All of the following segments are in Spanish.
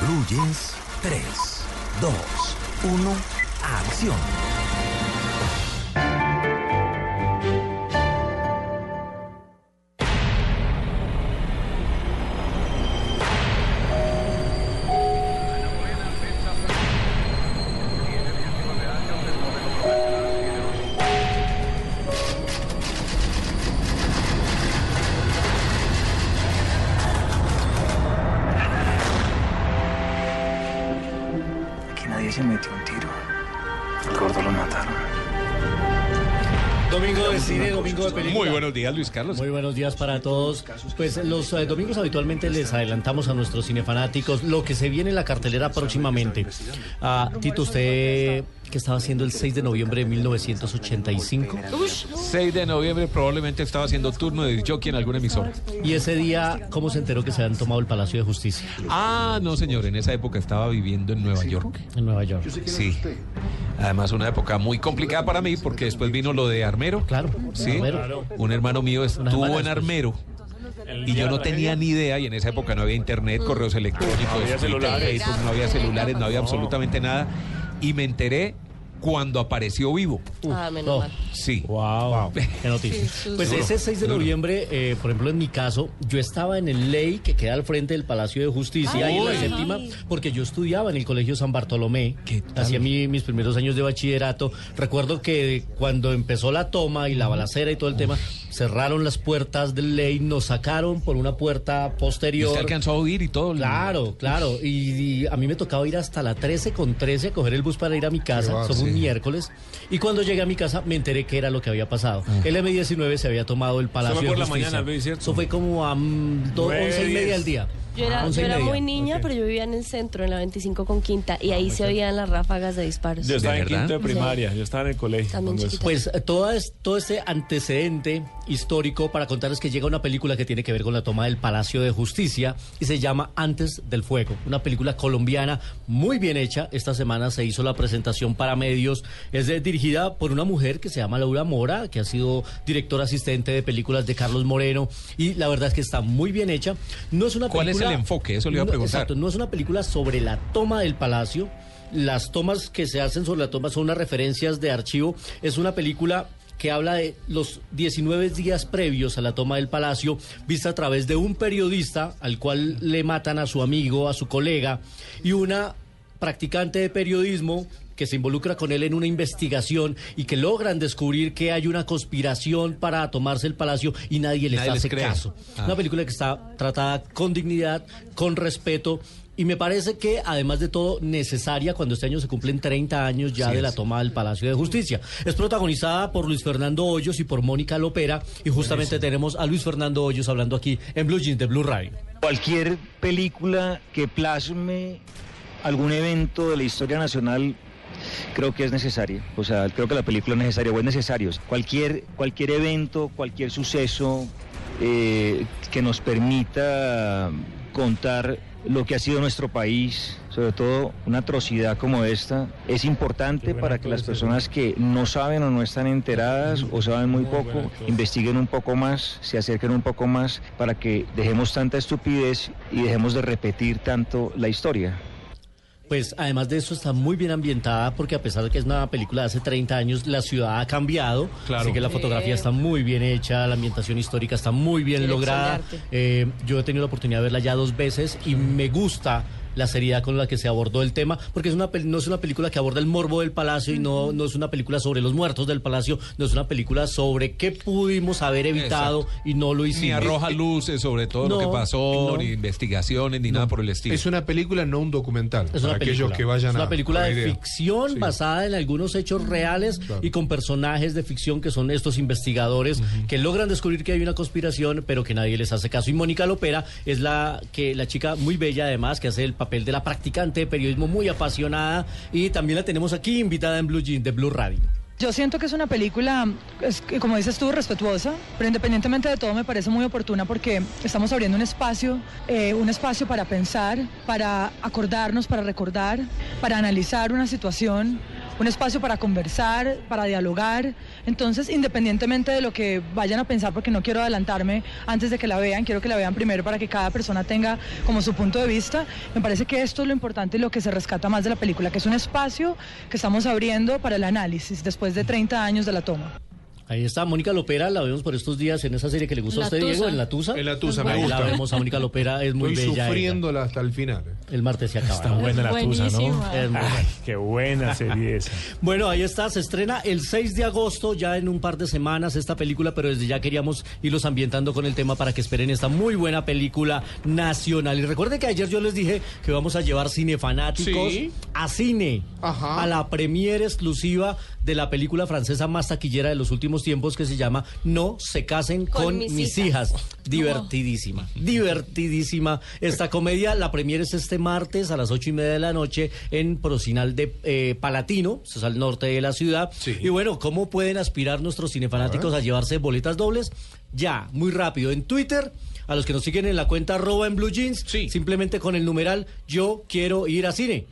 Blue Jeans, 3, 2, 1, acción. Aquí nadie se Domingo de cine, domingo de película. Muy buenos días, Luis Carlos. Muy buenos días para todos. Pues los eh, domingos habitualmente les adelantamos a nuestros cinefanáticos lo que se viene en la cartelera próximamente. Ah, Tito, usted que estaba haciendo el 6 de noviembre de 1985 6 de noviembre probablemente estaba haciendo turno de jockey en alguna emisora. y ese día, ¿cómo se enteró que se habían tomado el Palacio de Justicia Ah, no, señor, en esa época estaba viviendo en Nueva York. en Nueva York? Sí. Además, una época muy complicada para mí porque después vino lo de Armero. Claro, Sí. Armero. Un hermano mío estuvo en. Armero. Y yo no tenía ni idea, y en esa época no había internet, correos electrónicos, Twitter, Facebook, no había celulares, no había absolutamente nada. Y me enteré cuando apareció vivo. Ah, menos No. mal. Sí. Wow, qué noticia. Sí, Pues duro, ese 6 de duro. noviembre, eh, por ejemplo, en mi caso, yo estaba en el ley que queda al frente del Palacio de Justicia, ahí en la Ay. séptima, porque yo estudiaba en el Colegio San Bartolomé, hacía mi- mis primeros años de bachillerato. Recuerdo que cuando empezó la toma y la balacera y todo el tema, cerraron las puertas del ley, nos sacaron por una puerta ¿Y posterior. usted alcanzó a oír y todo? Claro, claro. Y, y a mí me tocaba ir hasta la 13 con 13 a coger el bus para ir a mi casa. va, Eso fue un sí. miércoles. Y cuando llegué a mi casa me enteré que era lo que había pasado. El M19 se había tomado el Palacio fue de por la Justicia. mañana, ¿cierto? Eso fue como a mm, do- Nueve, 11 y media del día. Yo era, yo media. muy niña, pero yo vivía en el centro, en la 25 con Quinta, y ahí se oían las ráfagas de disparos. Yo estaba en verdad? quinto de primaria, yo estaba en el colegio. Pues todo, es, todo este antecedente histórico para contarles que llega una película que tiene que ver con la toma del Palacio de Justicia y se llama Antes del Fuego, una película colombiana muy bien hecha. Esta semana se hizo la presentación para medios. Es eh, dirigida por una mujer que se llama Laura Mora, que ha sido directora asistente de películas de Carlos Moreno y la verdad es que está muy bien hecha. No es una ¿Cuál es película- el enfoque? Eso le iba a No, preguntar. exacto, no es una película sobre la toma del palacio. Las tomas que se hacen sobre la toma son unas referencias de archivo. Es una película que habla de los 19 días previos a la toma del palacio, vista a través de un periodista al cual le matan a su amigo, a su colega, y una practicante de periodismo que se involucra con él en una investigación y que logran descubrir que hay una conspiración para tomarse el palacio y nadie les Nadie hace caso. Ah. Una película que está tratada con dignidad, con respeto. Y me parece que, además de todo, necesaria cuando este año se cumplen 30 años ya Sí de la toma del Palacio de Justicia. Es protagonizada por Luis Fernando Hoyos y por Mónica Lopera. Y justamente tenemos a Luis Fernando Hoyos hablando aquí en Blue Jeans de Blue Radio. Cualquier película que plasme algún evento de la historia nacional creo que es necesaria. O sea, creo que la película es necesaria o es necesario. Cualquier, cualquier evento, cualquier suceso eh, que nos permita contar lo que ha sido nuestro país, sobre todo una atrocidad como esta, es importante para que las personas que no saben o no están enteradas o saben muy poco, investiguen un poco más, se acerquen un poco más para que dejemos tanta estupidez y dejemos de repetir tanto la historia. Pues además de eso está muy bien ambientada porque a pesar de que es una película de hace 30 años, la ciudad ha cambiado. Claro. Así que la fotografía está muy bien hecha, la ambientación histórica está muy bien lograda. Eh, yo he tenido la oportunidad de verla ya dos veces y me gusta la seriedad con la que se abordó el tema, porque es una no es una película que aborda el morbo del palacio y no, no es una película sobre los muertos del palacio, no es una película sobre qué pudimos haber evitado y no lo hicimos. Ni arroja luces sobre todo lo que pasó, no. ni investigaciones, ni nada por el estilo. Es una película, no un documental. Es una para aquellos película. que vayan Es una película de ficción Sí. basada en algunos hechos reales Claro. y con personajes de ficción que son estos investigadores que logran descubrir que hay una conspiración, pero que nadie les hace caso. Y Mónica Lopera es la que la chica muy bella además que hace el papel de la practicante de periodismo muy apasionada y también la tenemos aquí invitada en Blue Jean de Blue Radio. Yo siento que es una película, es como dices tú, respetuosa, pero independientemente de todo me parece muy oportuna porque estamos abriendo un espacio, eh, un espacio para pensar, para acordarnos, para recordar, para analizar una situación un espacio para conversar, para dialogar. Entonces, independientemente de lo que vayan a pensar, porque no quiero adelantarme antes de que la vean, quiero que la vean primero para que cada persona tenga como su punto de vista, me parece que esto es lo importante y lo que se rescata más de la película, que es un espacio que estamos abriendo para el análisis después de 30 años de la toma. Ahí está Mónica Lopera, la vemos por estos días en esa serie que le gusta a usted, Diego, en La Tusa. En La Tusa, me Ahí la vemos a Mónica Lopera, es muy Estoy bella. ella. sufriéndola hasta el final. eh. El martes se acaba. Está ¿no? buena la tusa, ¿no? Es muy Ay, qué buena serie esa. Bueno, ahí está, se estrena el 6 de agosto, ya en un par de semanas esta película, pero desde ya queríamos irlos ambientando con el tema para que esperen esta muy buena película nacional. Y recuerden que ayer yo les dije que vamos a llevar cinefanáticos Sí. a cine, Ajá. a la premiere exclusiva de la película francesa más taquillera de los últimos tiempos que se llama No se casen con, Con mis, mis hijas. hijas. Divertidísima, divertidísima esta comedia. La premiere es este martes a las ocho y media de la noche en Procinal de eh, Palatino, eso es al norte de la ciudad. Sí. Y bueno, ¿cómo pueden aspirar nuestros cinefanáticos a, llevarse boletas dobles? Ya, muy rápido, en Twitter. A los que nos siguen en la cuenta arroba en blue jeans, Sí. simplemente con el numeral yo quiero ir a cine.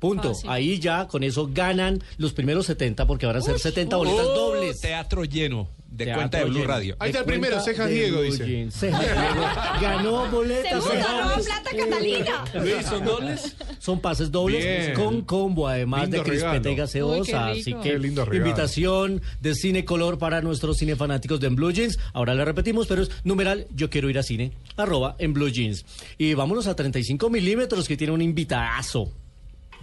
Punto. Fácil. Ahí ya con eso ganan los primeros 70 porque van a ser 70 boletas Oh, dobles. Teatro lleno de Teatro cuenta de Blue lleno. Radio. Ahí está el primero, Cejas Diego, dice. Cejas Diego ganó boletas. Segundo, roba plata, Catalina. Luis, ¿son dobles? Son pases dobles Bien. con combo, además Lindo de crispeta y gaseosa. Uy, Así que lindo invitación de cine color para nuestros cinefanáticos de En Blue Jeans. Ahora le repetimos, pero es numeral yo quiero ir a cine, arroba en Blue Jeans. Y vámonos a 35 milímetros que tiene un invitadazo.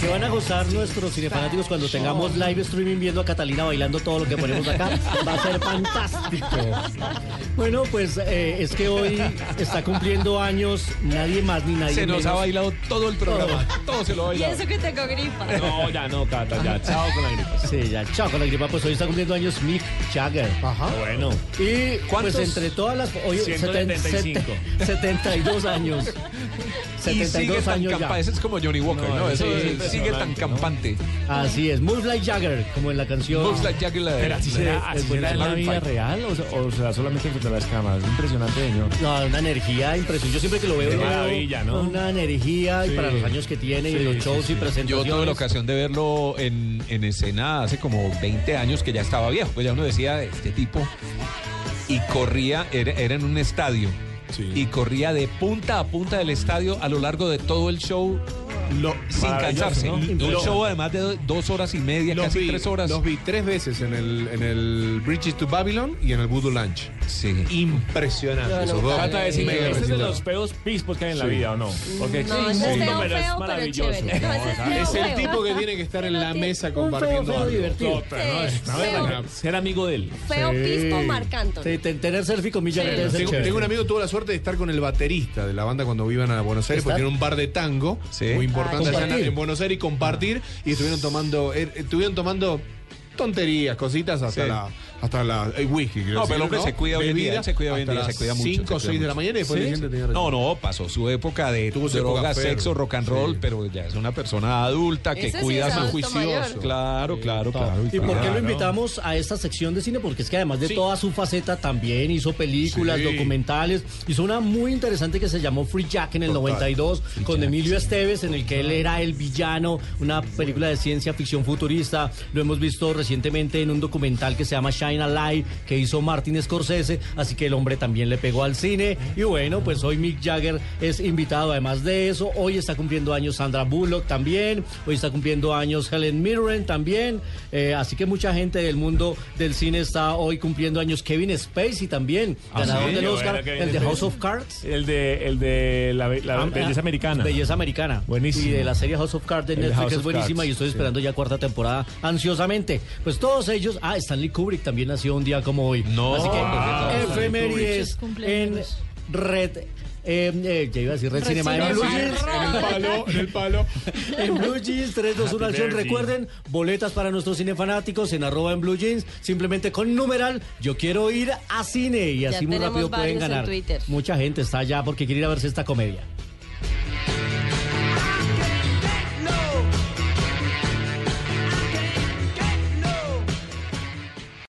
Que van a gozar nuestros cinefanáticos cuando tengamos live streaming viendo a Catalina bailando todo lo que ponemos acá va a ser fantástico. Bueno, pues eh, es que hoy está cumpliendo años nadie más ni nadie Se nos ha bailado todo el programa. Todo se lo ha Y bailado. eso que tengo gripa. No, ya no, Cata, ya. Chao con la gripa. Sí, ya, chao con la gripa. Pues hoy está cumpliendo años Mick Jagger. Ajá. Bueno. Y ¿Cuántos? pues entre todas las... Hoy, 175. 70, 72 años. Y sigue 72 tan años ya. es como Johnny Walker, No, Eso es sigue tan ¿no? campante. Así es, Moves Like Jagger, como en la canción. Moves like Jagger la de- Pero así Sí, será, es así será en la vida real o, se- o será solamente frente a las cámaras. Es impresionante, señor. No, una energía impresionante. Yo siempre que lo veo, maravilla, ¿no? Una energía y para los años que tiene y los sí, shows y Yo presentaciones. tuve la ocasión de verlo en, en escena hace como 20 años que ya estaba viejo. Pues ya uno decía, este tipo. Y corría, era, era en un estadio. Sí. Y corría de punta a punta del estadio a lo largo de todo el show Lo- sin cansarse. ¿no? Un show además de do- dos horas y media, los casi vi, tres horas. Los vi tres veces en el, en el Bridges to Babylon y en el Voodoo Lunch. Sí. Impresionante. Esos dos. Trata de decir este es de los peos pispos que hay en la vida, ¿o no? Porque No, es ese es feo, pero es feo, maravilloso. No, es feo, Es el feo. tipo que tiene que estar en la mesa compartiendo feo, algo. divertido. No, no. Ser amigo de él. Feo pispo Marc Anthony. Sí, ten- tener selfie con ser Tengo, chévere. tengo un amigo que tuvo la suerte de estar con el baterista de la banda cuando iban a Buenos Aires, porque tiene un bar de tango muy importante Ah, allá en, Buenos Aires y compartir y estuvieron tomando, eh, estuvieron tomando tonterías, cositas hasta Sí. la hasta la eh, whisky. No, pero el hombre se cuida hoy en día, Bebida él se cuida hoy en día, se cuida mucho, 5 o se cuida 6 de la mañana y después Sí, tenía No, no, pasó su época de Tuvo fea. sexo, rock and roll, Sí. pero ya es una persona adulta que Ese cuida su adulto mayor. juicioso. Claro, claro, claro. ¿Y por qué lo invitamos a esta sección de cine? Porque es que además de Sí. toda su faceta también hizo películas, Sí. documentales. Hizo una muy interesante que se llamó Free Jack en el Total. 92 con Emilio Esteves, en el que él era el villano, una película de ciencia ficción futurista. Lo hemos visto recientemente en un documental que se llama Shine a Light, que hizo Martin Scorsese. Así que el hombre también le pegó al cine. Y bueno, pues hoy Mick Jagger es invitado. Además de eso, hoy está cumpliendo años Sandra Bullock también. Hoy está cumpliendo años Helen Mirren también. Eh, así que mucha gente del mundo del cine está hoy cumpliendo años. Kevin Spacey también, Ah, ganador sí, del Oscar, el de. House of Cards. El de, el de la, be- la Ah, belleza ah, americana. Belleza americana. Buenísimo. Y de la serie House of Cards de Netflix es buenísima Cards, y estoy sí. esperando ya cuarta temporada ansiosamente. Pues todos ellos, ah, Stanley Kubrick también nació un día como hoy. No, Así que wow. efemérides Muchos en. Red Eh, eh, ya iba a decir Red Red Cinema en. Blue En Jeans. el palo, en el palo. En Blue Jeans 321 Happy Acción. Recuerden, boletas para nuestros cinefanáticos en arroba en Blue Jeans. Simplemente con numeral, yo quiero ir a cine. Y Ya así muy rápido pueden en ganar. Mucha gente está allá porque quiere ir a verse esta comedia.